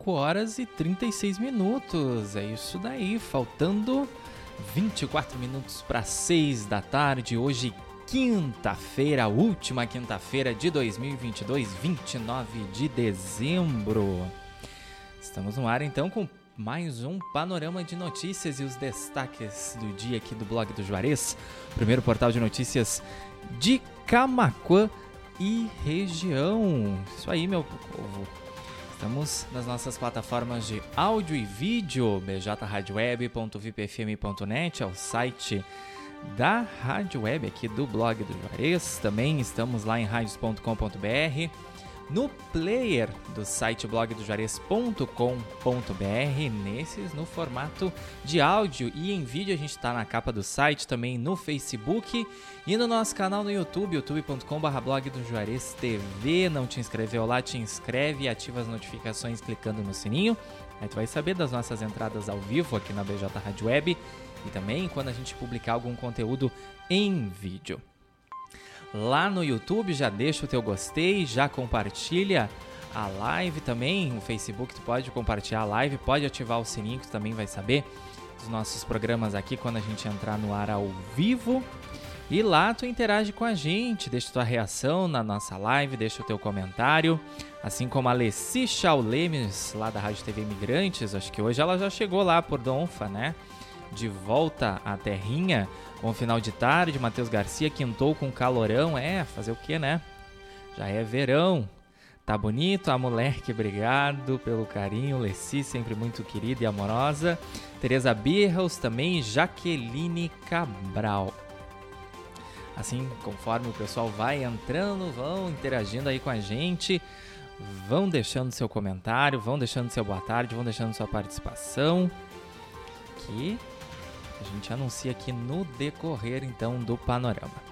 5 horas e 36 minutos. É isso daí, faltando 24 minutos para 6 da tarde. Hoje, quinta-feira, última quinta-feira de 2022, 29 de dezembro. Estamos no ar então com mais um panorama de notícias e os destaques do dia aqui do blog do Juarez, primeiro portal de notícias de Camaquã e região. Isso aí, meu povo. Estamos nas nossas plataformas de áudio e vídeo, bjradioweb.vipfm.net, é o site da Rádio Web aqui do blog do Juarez. Também estamos lá em radios.com.br no player do site blogdojuarez.com.br, nesses no formato de áudio e em vídeo a gente está na capa do site, também no Facebook e no nosso canal no YouTube, youtube.com.br blog do Juarez TV. Não te inscreveu lá, te inscreve e ativa as notificações clicando no sininho. Aí tu vai saber das nossas entradas ao vivo aqui na BJ Rádio Web e também quando a gente publicar algum conteúdo em vídeo lá no YouTube, já deixa o teu gostei, já compartilha a live também, o Facebook tu pode compartilhar a live, pode ativar o sininho que tu também vai saber dos nossos programas aqui quando a gente entrar no ar ao vivo. E lá tu interage com a gente, deixa tua reação na nossa live, deixa o teu comentário, assim como a Leci Chaulemes, lá da Rádio TV Imigrantes, acho que hoje ela já chegou lá por Donfa, né? De volta à terrinha, Bom final de tarde, Matheus Garcia quintou com calorão. É, fazer o que, né? Já é verão. Tá bonito, a moleque, obrigado pelo carinho. Leci, sempre muito querida e amorosa. Tereza Birros também, Jaqueline Cabral. Assim, conforme o pessoal vai entrando, vão interagindo aí com a gente, vão deixando seu comentário, vão deixando seu boa tarde, vão deixando sua participação. Que a gente anuncia aqui no decorrer então do panorama.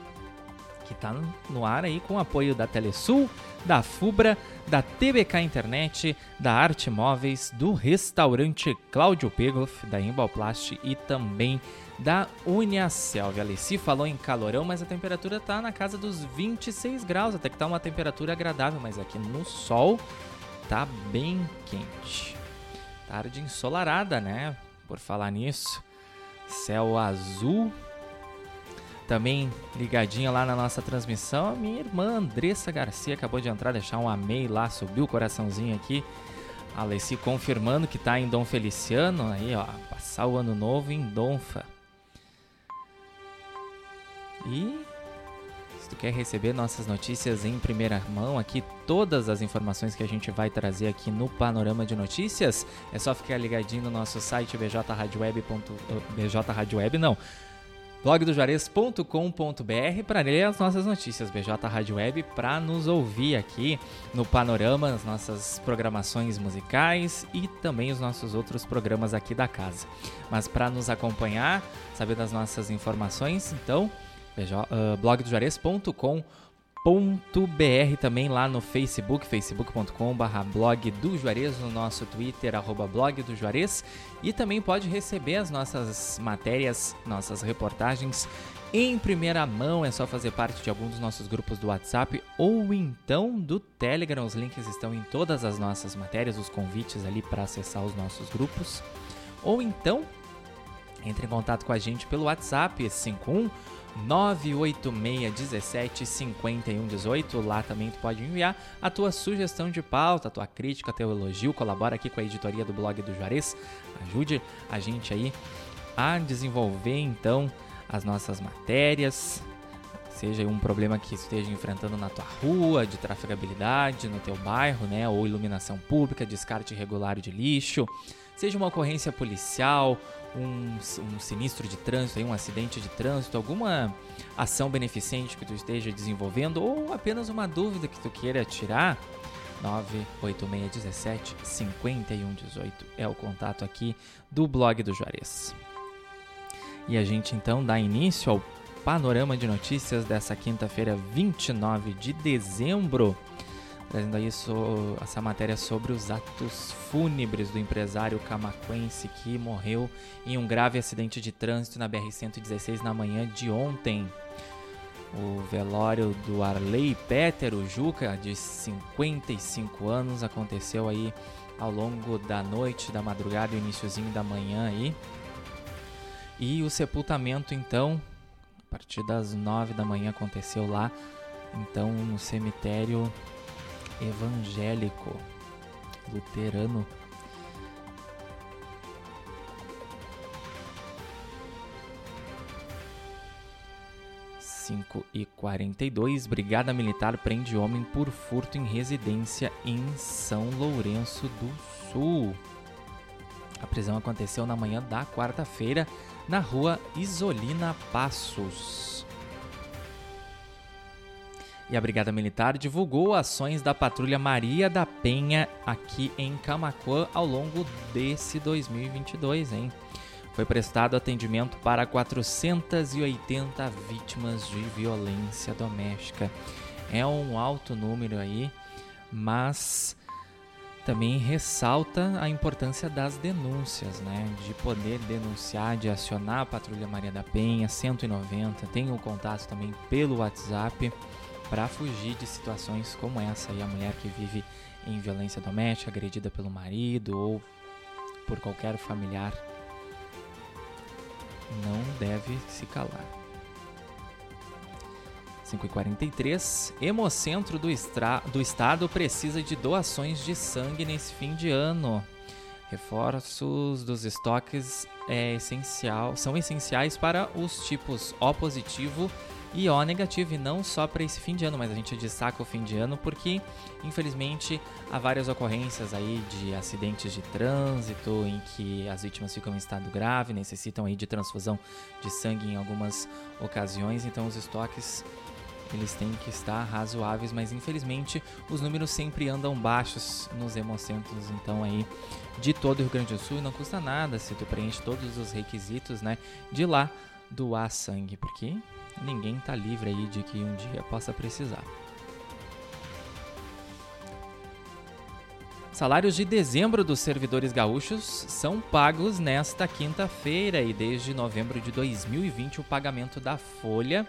Que está no ar aí com apoio da Telesul, da Fubra, da TBK Internet, da Arte Móveis, do restaurante Cláudio Pegloff, da Embalplast e também da Uniaselv. A Alice falou em calorão, mas a temperatura está na casa dos 26 graus, até que está uma temperatura agradável, mas aqui no sol tá bem quente. Tarde ensolarada, né? Por falar nisso, céu azul. Também ligadinha lá na nossa transmissão, a minha irmã Andressa Garcia acabou de entrar, deixar um amei lá, subiu o coraçãozinho aqui. A Alessi confirmando que tá em Dom Feliciano, aí ó, passar o ano novo em Donfa. E se tu quer receber nossas notícias em primeira mão, aqui todas as informações que a gente vai trazer aqui no Panorama de Notícias, é só ficar ligadinho no nosso site bjradioweb. bjradioweb não, blogdojuarez.com.br para ler as nossas notícias, BJ Rádio Web, para nos ouvir aqui no Panorama, as nossas programações musicais e também os nossos outros programas aqui da casa. Mas para nos acompanhar, saber das nossas informações, então uh, blogdojuarez.com.br também lá no Facebook, facebook.com.br blog do Juarez, no nosso Twitter, arroba blog do Juarez, e também pode receber as nossas matérias, nossas reportagens em primeira mão, é só fazer parte de algum dos nossos grupos do WhatsApp ou então do Telegram. Os links estão em todas as nossas matérias, os convites ali para acessar os nossos grupos. Ou então, entre em contato com a gente pelo WhatsApp 51 98617 5118. Lá também tu pode enviar a tua sugestão de pauta, a tua crítica, teu elogio. Colabora aqui com a editoria do blog do Juarez. Ajude a gente aí a desenvolver então as nossas matérias. Seja um problema que esteja enfrentando na tua rua, de trafegabilidade, no teu bairro, né? Ou iluminação pública, descarte irregular de lixo. Seja uma ocorrência policial, um, um sinistro de trânsito, um acidente de trânsito, alguma ação beneficente que tu esteja desenvolvendo ou apenas uma dúvida que tu queira tirar, 98617 5118 é o contato aqui do blog do Juarez. E a gente então dá início ao panorama de notícias dessa quinta-feira, 29 de dezembro trazendo aí so, essa matéria sobre os atos fúnebres do empresário camaquense que morreu em um grave acidente de trânsito na BR-116 na manhã de ontem. O velório do Arley Pétero Juca, de 55 anos, aconteceu aí ao longo da noite, da madrugada e iníciozinho da manhã aí. E o sepultamento, então, a partir das nove da manhã aconteceu lá, então no cemitério evangélico luterano. Cinco e quarenta e dois, Brigada Militar prende homem por furto em residência em São Lourenço do Sul. A prisão aconteceu na manhã da quarta-feira na rua Isolina Passos. E a Brigada Militar divulgou ações da Patrulha Maria da Penha aqui em Camacuã ao longo desse 2022, hein? Foi prestado atendimento para 480 vítimas de violência doméstica. É um alto número aí, mas também ressalta a importância das denúncias, né? De poder denunciar, de acionar a Patrulha Maria da Penha 190, tem o contato também pelo WhatsApp para fugir de situações como essa e a mulher que vive em violência doméstica, agredida pelo marido ou por qualquer familiar não deve se calar. 5h43, Hemocentro do, Estra do Estado precisa de doações de sangue nesse fim de ano. Reforços dos estoques é essencial, são essenciais para os tipos O positivo e O negativo, e não só para esse fim de ano, mas a gente destaca o fim de ano porque, infelizmente, há várias ocorrências aí de acidentes de trânsito em que as vítimas ficam em estado grave, necessitam aí de transfusão de sangue em algumas ocasiões, então os estoques eles têm que estar razoáveis, mas infelizmente os números sempre andam baixos nos hemocentros, então aí de todo o Rio Grande do Sul. Não custa nada se tu preenche todos os requisitos, né, de lá doar sangue, porque ninguém tá livre aí de que um dia possa precisar. Salários de dezembro dos servidores gaúchos são pagos nesta quinta-feira e desde novembro de 2020 o pagamento da folha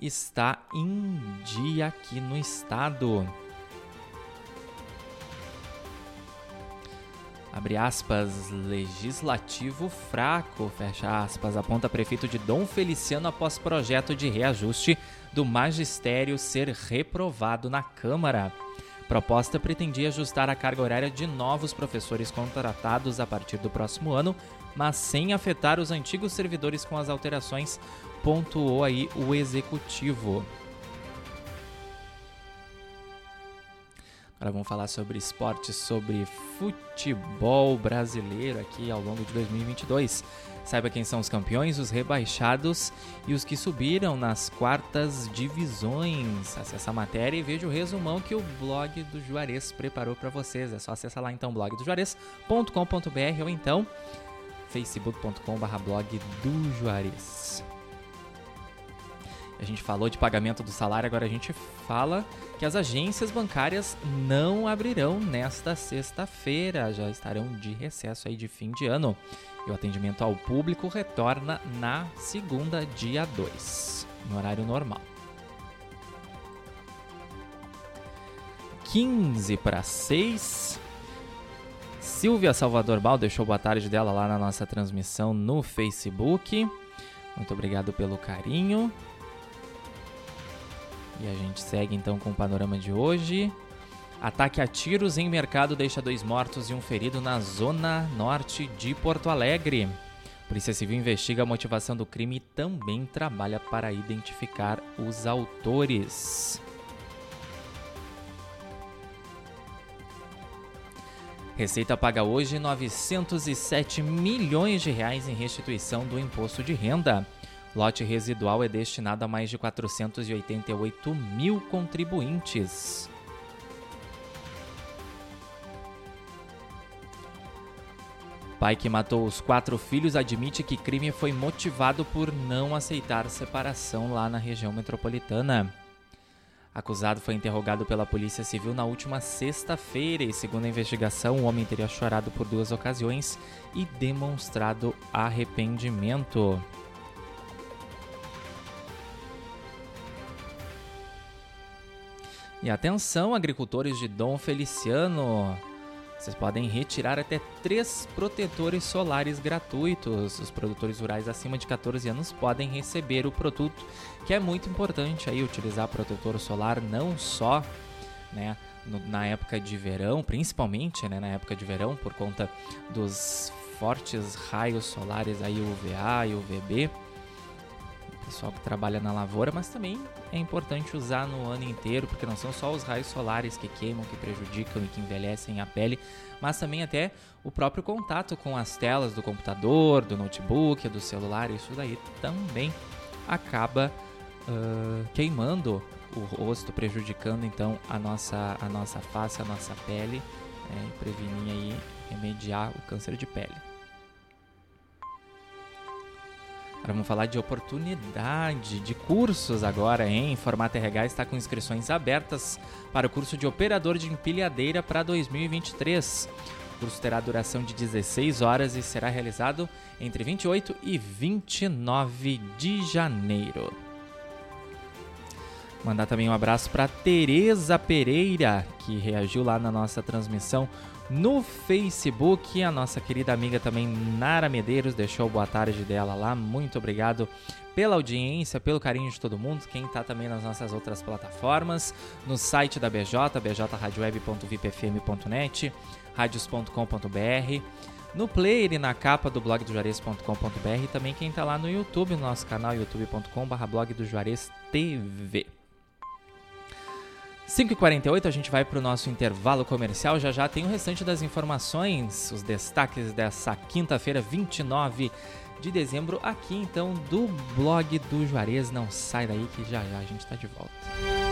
está em dia aqui no estado. Abre aspas, legislativo fraco, fecha aspas, aponta prefeito de Dom Feliciano após projeto de reajuste do magistério ser reprovado na Câmara. Proposta pretendia ajustar a carga horária de novos professores contratados a partir do próximo ano, mas sem afetar os antigos servidores com as alterações pontuou aí o executivo. Agora vamos falar sobre esportes, sobre futebol brasileiro aqui ao longo de 2022. Saiba quem são os campeões, os rebaixados e os que subiram nas quartas divisões. Acesse a matéria e veja o resumão que o blog do Juarez preparou para vocês. É só acessar lá então blogdojuarez.com.br ou então facebook.com/blog do Juarez. A gente falou de pagamento do salário, agora a gente fala que as agências bancárias não abrirão nesta sexta-feira, já estarão de recesso aí de fim de ano. E o atendimento ao público retorna na segunda, dia 2, no horário normal. 15 para 6. Silvia Salvador Bal deixou boa tarde dela lá na nossa transmissão no Facebook. Muito obrigado pelo carinho. E a gente segue então com o panorama de hoje. Ataque a tiros em mercado deixa dois mortos e um ferido na zona norte de Porto Alegre. Polícia Civil investiga a motivação do crime e também trabalha para identificar os autores. Receita paga hoje 907 milhões de reais em restituição do imposto de renda. Lote residual é destinado a mais de 488 mil contribuintes. Pai que matou os quatro filhos admite que crime foi motivado por não aceitar separação lá na região metropolitana. Acusado foi interrogado pela Polícia Civil na última sexta-feira e, segundo a investigação, o homem teria chorado por duas ocasiões e demonstrado arrependimento. E atenção, agricultores de Dom Feliciano. vocês podem retirar até três protetores solares gratuitos. Os produtores rurais acima de 14 anos podem receber o produto, que é muito importante aí utilizar protetor solar não só, né, na época de verão, principalmente, né, na época de verão por conta dos fortes raios solares aí UVA e UVB pessoal que trabalha na lavoura, mas também é importante usar no ano inteiro, porque não são só os raios solares que queimam, que prejudicam e que envelhecem a pele, mas também até o próprio contato com as telas do computador, do notebook, do celular, isso daí também acaba uh, queimando o rosto, prejudicando então a nossa, a nossa face, a nossa pele, né, e prevenir aí, remediar o câncer de pele. Vamos falar de oportunidade de cursos agora, hein? Formato RH está com inscrições abertas para o curso de operador de empilhadeira para 2023. O curso terá duração de 16 horas e será realizado entre 28 e 29 de janeiro. Mandar também um abraço para Tereza Pereira, que reagiu lá na nossa transmissão no Facebook. A nossa querida amiga também, Nara Medeiros, deixou boa tarde dela lá. Muito obrigado pela audiência, pelo carinho de todo mundo. Quem está também nas nossas outras plataformas, no site da BJ, bjradioweb.vipfm.net, radios.com.br, no player e na capa do blog do Juarez.com.br, também quem está lá no YouTube, no nosso canal youtube.com.br blog do Juarez TV. 5h48 a gente vai para o nosso intervalo comercial. Já já tem o restante das informações, os destaques dessa quinta-feira, 29 de dezembro, aqui então do blog do Juarez. Não sai daí que já já a gente está de volta.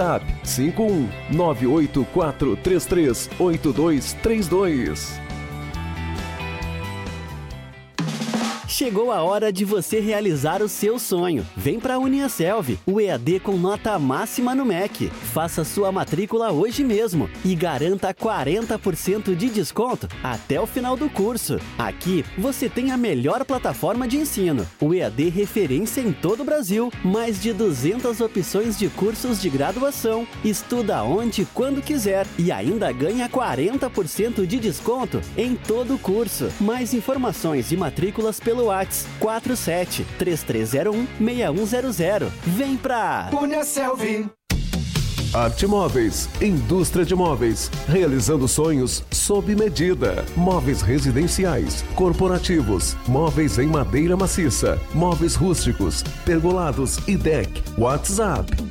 WhatsApp 51 984338232. Chegou a hora de você realizar o seu sonho. Vem para a Uniaselv, o EAD com nota máxima no MEC. Faça sua matrícula hoje mesmo e garanta 40% de desconto até o final do curso. Aqui você tem a melhor plataforma de ensino, o EAD referência em todo o Brasil, mais de 200 opções de cursos de graduação. Estuda onde e quando quiser e ainda ganha 40% de desconto em todo o curso. Mais informações e matrículas pelo Whats 47 3301 6100. Vem pra Cunha Selvi. Arte Móveis, indústria de móveis, realizando sonhos sob medida. Móveis residenciais, corporativos, móveis em madeira maciça, móveis rústicos, pergolados e deck. WhatsApp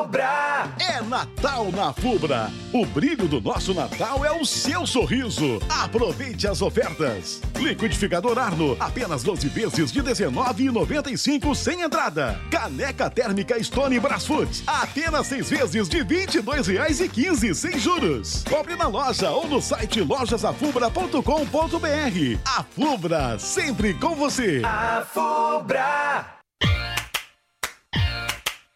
Fubra é Natal na Fubra. O brilho do nosso Natal é o seu sorriso. Aproveite as ofertas. Liquidificador Arno, apenas 12 vezes de R$19,95 sem entrada. Caneca térmica Stone Brasfoot, apenas 6 vezes de R$22,15 sem juros. Compre na loja ou no site lojasafubra.com.br. A Fubra, sempre com você. A Fubra.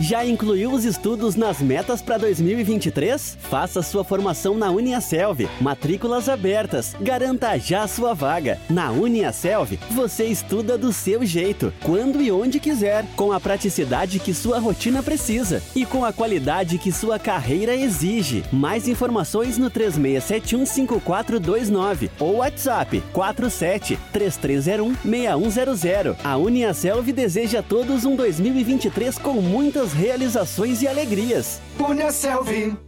Já incluiu os estudos nas metas para 2023? Faça sua formação na Uniaselv. Matrículas abertas. Garanta já sua vaga. Na Uniaselv, você estuda do seu jeito, quando e onde quiser, com a praticidade que sua rotina precisa e com a qualidade que sua carreira exige. Mais informações no 36715429 ou WhatsApp 47 3301 6100. A Uniaselv deseja a todos um 2023 com muitas realizações e alegrias. Punha Selvi.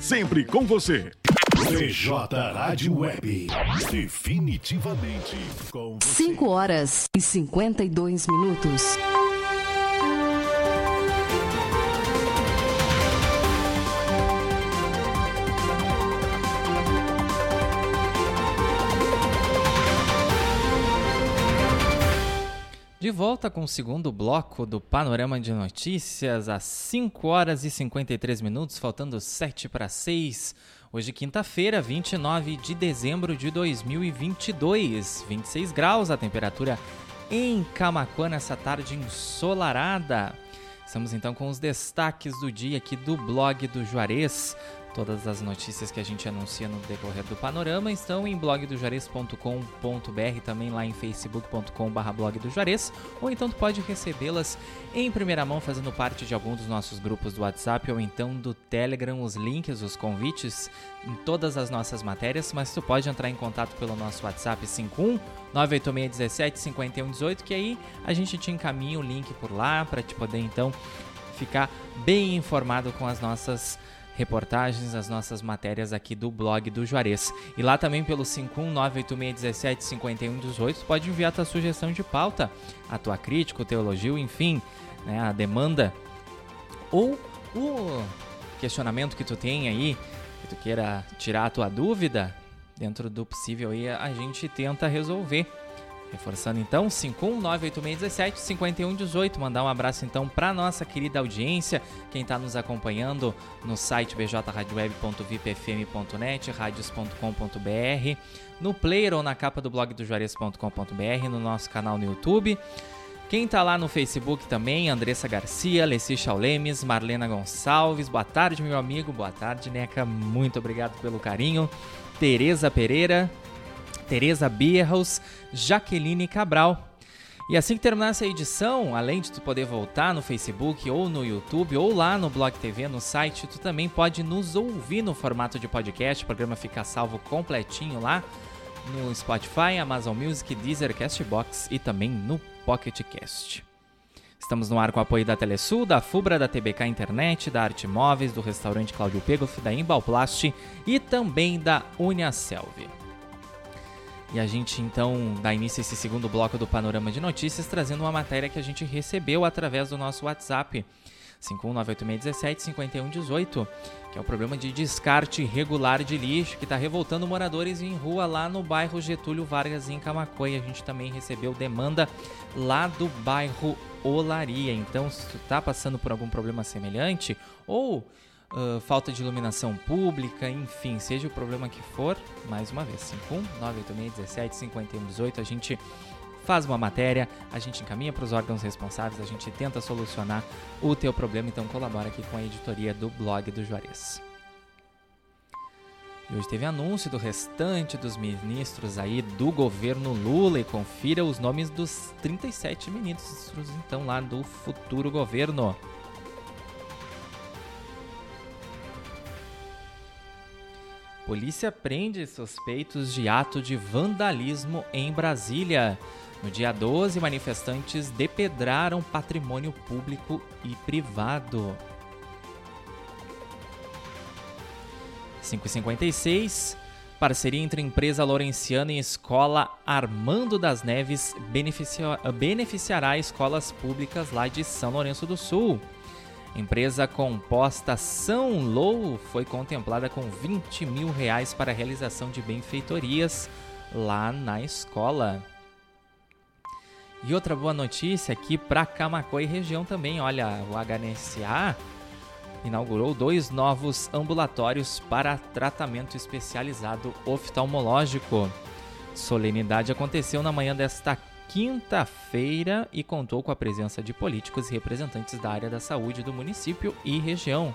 sempre com você. PJ Rádio Web. Definitivamente com 5 horas e 52 minutos. De volta com o segundo bloco do Panorama de Notícias, às 5 horas e 53 minutos, faltando 7 para 6. Hoje, quinta-feira, 29 de dezembro de 2022. 26 graus a temperatura em Camacuã nessa tarde ensolarada. Estamos então com os destaques do dia aqui do blog do Juarez. Todas as notícias que a gente anuncia no decorrer do panorama estão em blogdojuarez.com.br, também lá em facebook.com.br blog do Juarez, ou então tu pode recebê-las em primeira mão fazendo parte de algum dos nossos grupos do WhatsApp ou então do Telegram, os links, os convites em todas as nossas matérias, mas tu pode entrar em contato pelo nosso WhatsApp 51 98617 5118, que aí a gente te encaminha o link por lá para te poder então ficar bem informado com as nossas reportagens, as nossas matérias aqui do blog do Juarez. E lá também pelo 51986175118 pode enviar tua sugestão de pauta, a tua crítica, o teu elogio, enfim, né, a demanda ou o questionamento que tu tem aí, que tu queira tirar a tua dúvida, dentro do possível aí a gente tenta resolver. Reforçando então, 51986175118. Mandar um abraço então para nossa querida audiência, quem está nos acompanhando no site bjradioweb.vipfm.net, radios.com.br, no player ou na capa do blog do Juarez.com.br, no nosso canal no YouTube. Quem está lá no Facebook também, Andressa Garcia, Leci Chaulemes, Marlena Gonçalves. Boa tarde, meu amigo. Boa tarde, Neca. Muito obrigado pelo carinho. Tereza Pereira, Tereza Bierhaus, Jaqueline Cabral. E assim que terminar essa edição, além de tu poder voltar no Facebook ou no YouTube ou lá no Blog TV, no site, tu também pode nos ouvir no formato de podcast. O programa fica salvo completinho lá no Spotify, Amazon Music, Deezer, Castbox e também no Pocket Cast. Estamos no ar com o apoio da Telesul, da Fubra, da TBK Internet, da Arte Móveis, do restaurante Cláudio Pegoff, da Embalplast e também da Uniaselv. E a gente então dá início a esse segundo bloco do Panorama de Notícias, trazendo uma matéria que a gente recebeu através do nosso WhatsApp. 51986175118, que é o problema de descarte irregular de lixo que está revoltando moradores em rua lá no bairro Getúlio Vargas, em Camacoa. E a gente também recebeu demanda lá do bairro Olaria. Então, se tu está passando por algum problema semelhante ou uh, falta de iluminação pública, enfim, seja o problema que for, mais uma vez, 51986175118, a gente faz uma matéria, a gente encaminha para os órgãos responsáveis, a gente tenta solucionar o teu problema, então colabora aqui com a editoria do blog do Juarez. E hoje teve anúncio do restante dos ministros aí do governo Lula e confira os nomes dos 37 ministros então lá do futuro governo. Polícia prende suspeitos de ato de vandalismo em Brasília. No dia 12, manifestantes depedraram patrimônio público e privado. 556. Parceria entre empresa Lorenciana e escola Armando das Neves beneficiará escolas públicas lá de São Lourenço do Sul. Empresa composta São Lou foi contemplada com 20 mil reais para a realização de benfeitorias lá na escola. E outra boa notícia aqui para Camacô e região também, olha, o HNSA inaugurou dois novos ambulatórios para tratamento especializado oftalmológico. Solenidade aconteceu na manhã desta quinta-feira e contou com a presença de políticos e representantes da área da saúde do município e região.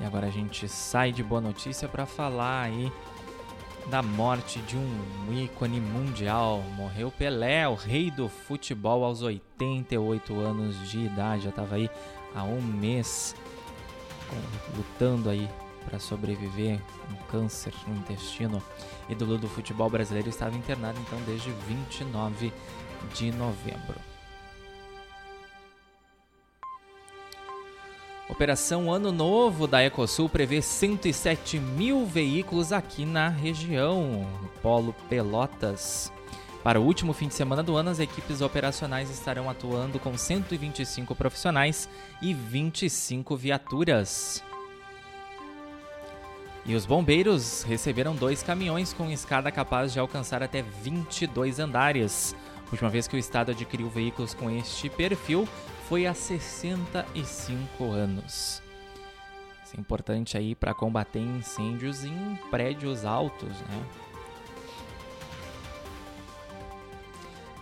E agora a gente sai de boa notícia para falar aí da morte de um ícone mundial. Morreu Pelé, o rei do futebol, aos 88 anos de idade. Já estava aí há um mês lutando aí para sobreviver um câncer no intestino. Ídolo do futebol brasileiro estava internado então desde 29 de novembro. Operação Ano Novo da Ecosul prevê 107 mil veículos aqui na região, no Polo Pelotas. Para o último fim de semana do ano, as equipes operacionais estarão atuando com 125 profissionais e 25 viaturas. E os bombeiros receberam dois caminhões com escada capaz de alcançar até 22 andares. Última vez que o estado adquiriu veículos com este perfil foi há 65 anos. Isso é importante aí para combater incêndios em prédios altos, né?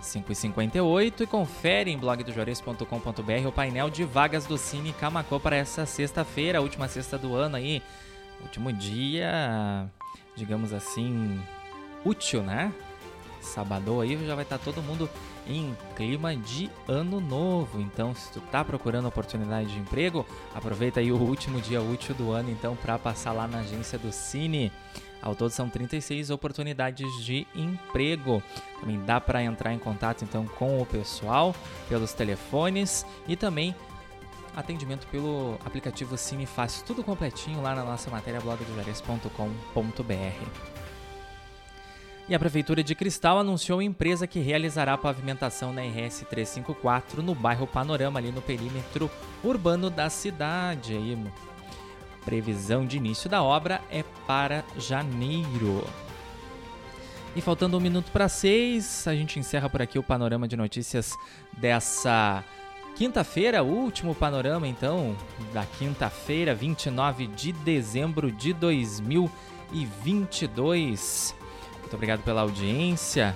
5h58 e confere em blogdojores.com.br o painel de vagas do Cine Camacô para essa sexta-feira, última sexta do ano aí. Último dia, digamos assim, útil, né? Sabadão aí já vai estar tá todo mundo em clima de ano novo. Então, se tu tá procurando oportunidade de emprego, aproveita aí o último dia útil do ano então para passar lá na agência do Cine. Ao todo são 36 oportunidades de emprego. Também dá para entrar em contato então com o pessoal pelos telefones e também atendimento pelo aplicativo Cine Fácil, tudo completinho lá na nossa matéria blogdojares.com.br. E a Prefeitura de Cristal anunciou empresa que realizará a pavimentação na RS 354 no bairro Panorama, ali no perímetro urbano da cidade. Aí, previsão de início da obra é para janeiro. E faltando um minuto para seis, a gente encerra por aqui o panorama de notícias dessa quinta-feira, último panorama então, da quinta-feira, 29 de dezembro de 2022. Muito obrigado pela audiência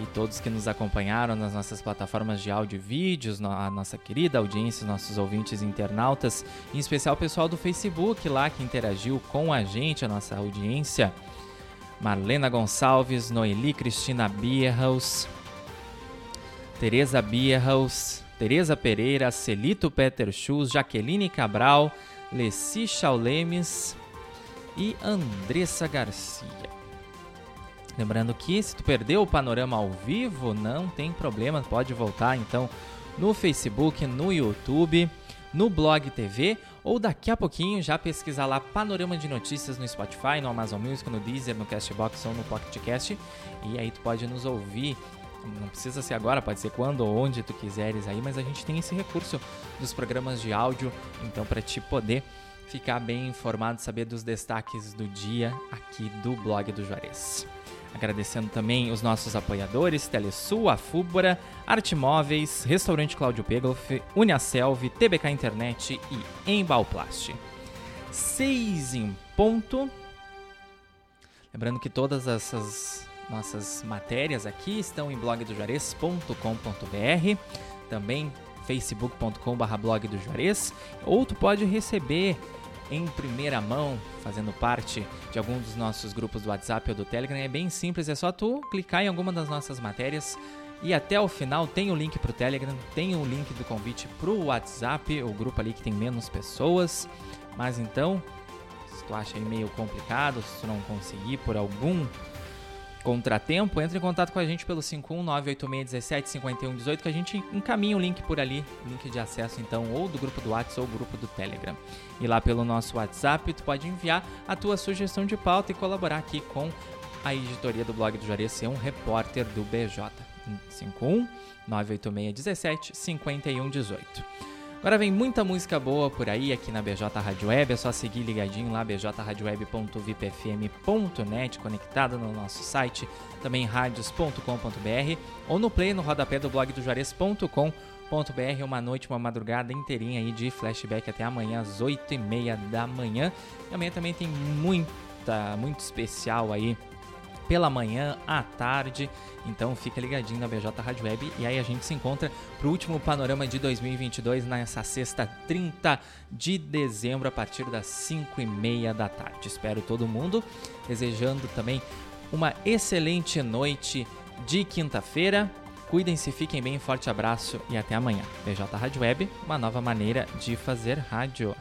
e todos que nos acompanharam nas nossas plataformas de áudio e vídeos, a nossa querida audiência, os nossos ouvintes internautas, em especial o pessoal do Facebook lá que interagiu com a gente, a nossa audiência. Marlena Gonçalves, Noeli Cristina Bierhaus, Tereza Bierhaus, Tereza Pereira, Celito Peter Schulz, Jaqueline Cabral, Leci Chaulemes e Andressa Garcia. Lembrando que se tu perdeu o panorama ao vivo, não tem problema, pode voltar então no Facebook, no YouTube, no Blog TV ou daqui a pouquinho já pesquisar lá Panorama de Notícias no Spotify, no Amazon Music, no Deezer, no Castbox ou no PocketCast e aí tu pode nos ouvir. Não precisa ser agora, pode ser quando ou onde tu quiseres aí, mas a gente tem esse recurso dos programas de áudio, então para te poder ficar bem informado, saber dos destaques do dia aqui do blog do Juarez. Agradecendo também os nossos apoiadores, Telesul, Afúbora, Arte Móveis, Restaurante Cláudio Pegloff, Uniaselv, TBK Internet e Embalplast. 6 em ponto. Lembrando que todas essas nossas matérias aqui estão em blogdojuarez.com.br, também facebook.com.br blog do Juarez, ou tu pode receber em primeira mão, fazendo parte de algum dos nossos grupos do WhatsApp ou do Telegram, é bem simples, é só tu clicar em alguma das nossas matérias e até o final tem o link para o Telegram, tem o link do convite para o WhatsApp, o grupo ali que tem menos pessoas. Mas então, se tu acha meio complicado, se tu não conseguir por algum contratempo, entre em contato com a gente pelo 51986175118 que a gente encaminha o link por ali, link de acesso então ou do grupo do WhatsApp ou do grupo do Telegram. E lá pelo nosso WhatsApp tu pode enviar a tua sugestão de pauta e colaborar aqui com a editoria do blog do Juarez ser um repórter do BJ. 51 986 17 5118. Agora vem muita música boa por aí aqui na BJ Rádio Web, é só seguir ligadinho lá bjradioweb.vipfm.net, conectado no nosso site, também radios.com.br ou no play no rodapé do blog do Juarez.com.br, uma noite, uma madrugada inteirinha aí de flashback até amanhã às 8h30 da manhã. E amanhã também tem muita, muito especial aí pela manhã, à tarde. Então fica ligadinho na BJ Rádio Web e aí a gente se encontra pro último panorama de 2022 nessa sexta 30 de dezembro a partir das 5 e meia da tarde. Espero todo mundo, desejando também uma excelente noite de quinta-feira. Cuidem-se, fiquem bem, forte abraço e até amanhã. BJ Rádio Web, uma nova maneira de fazer rádio.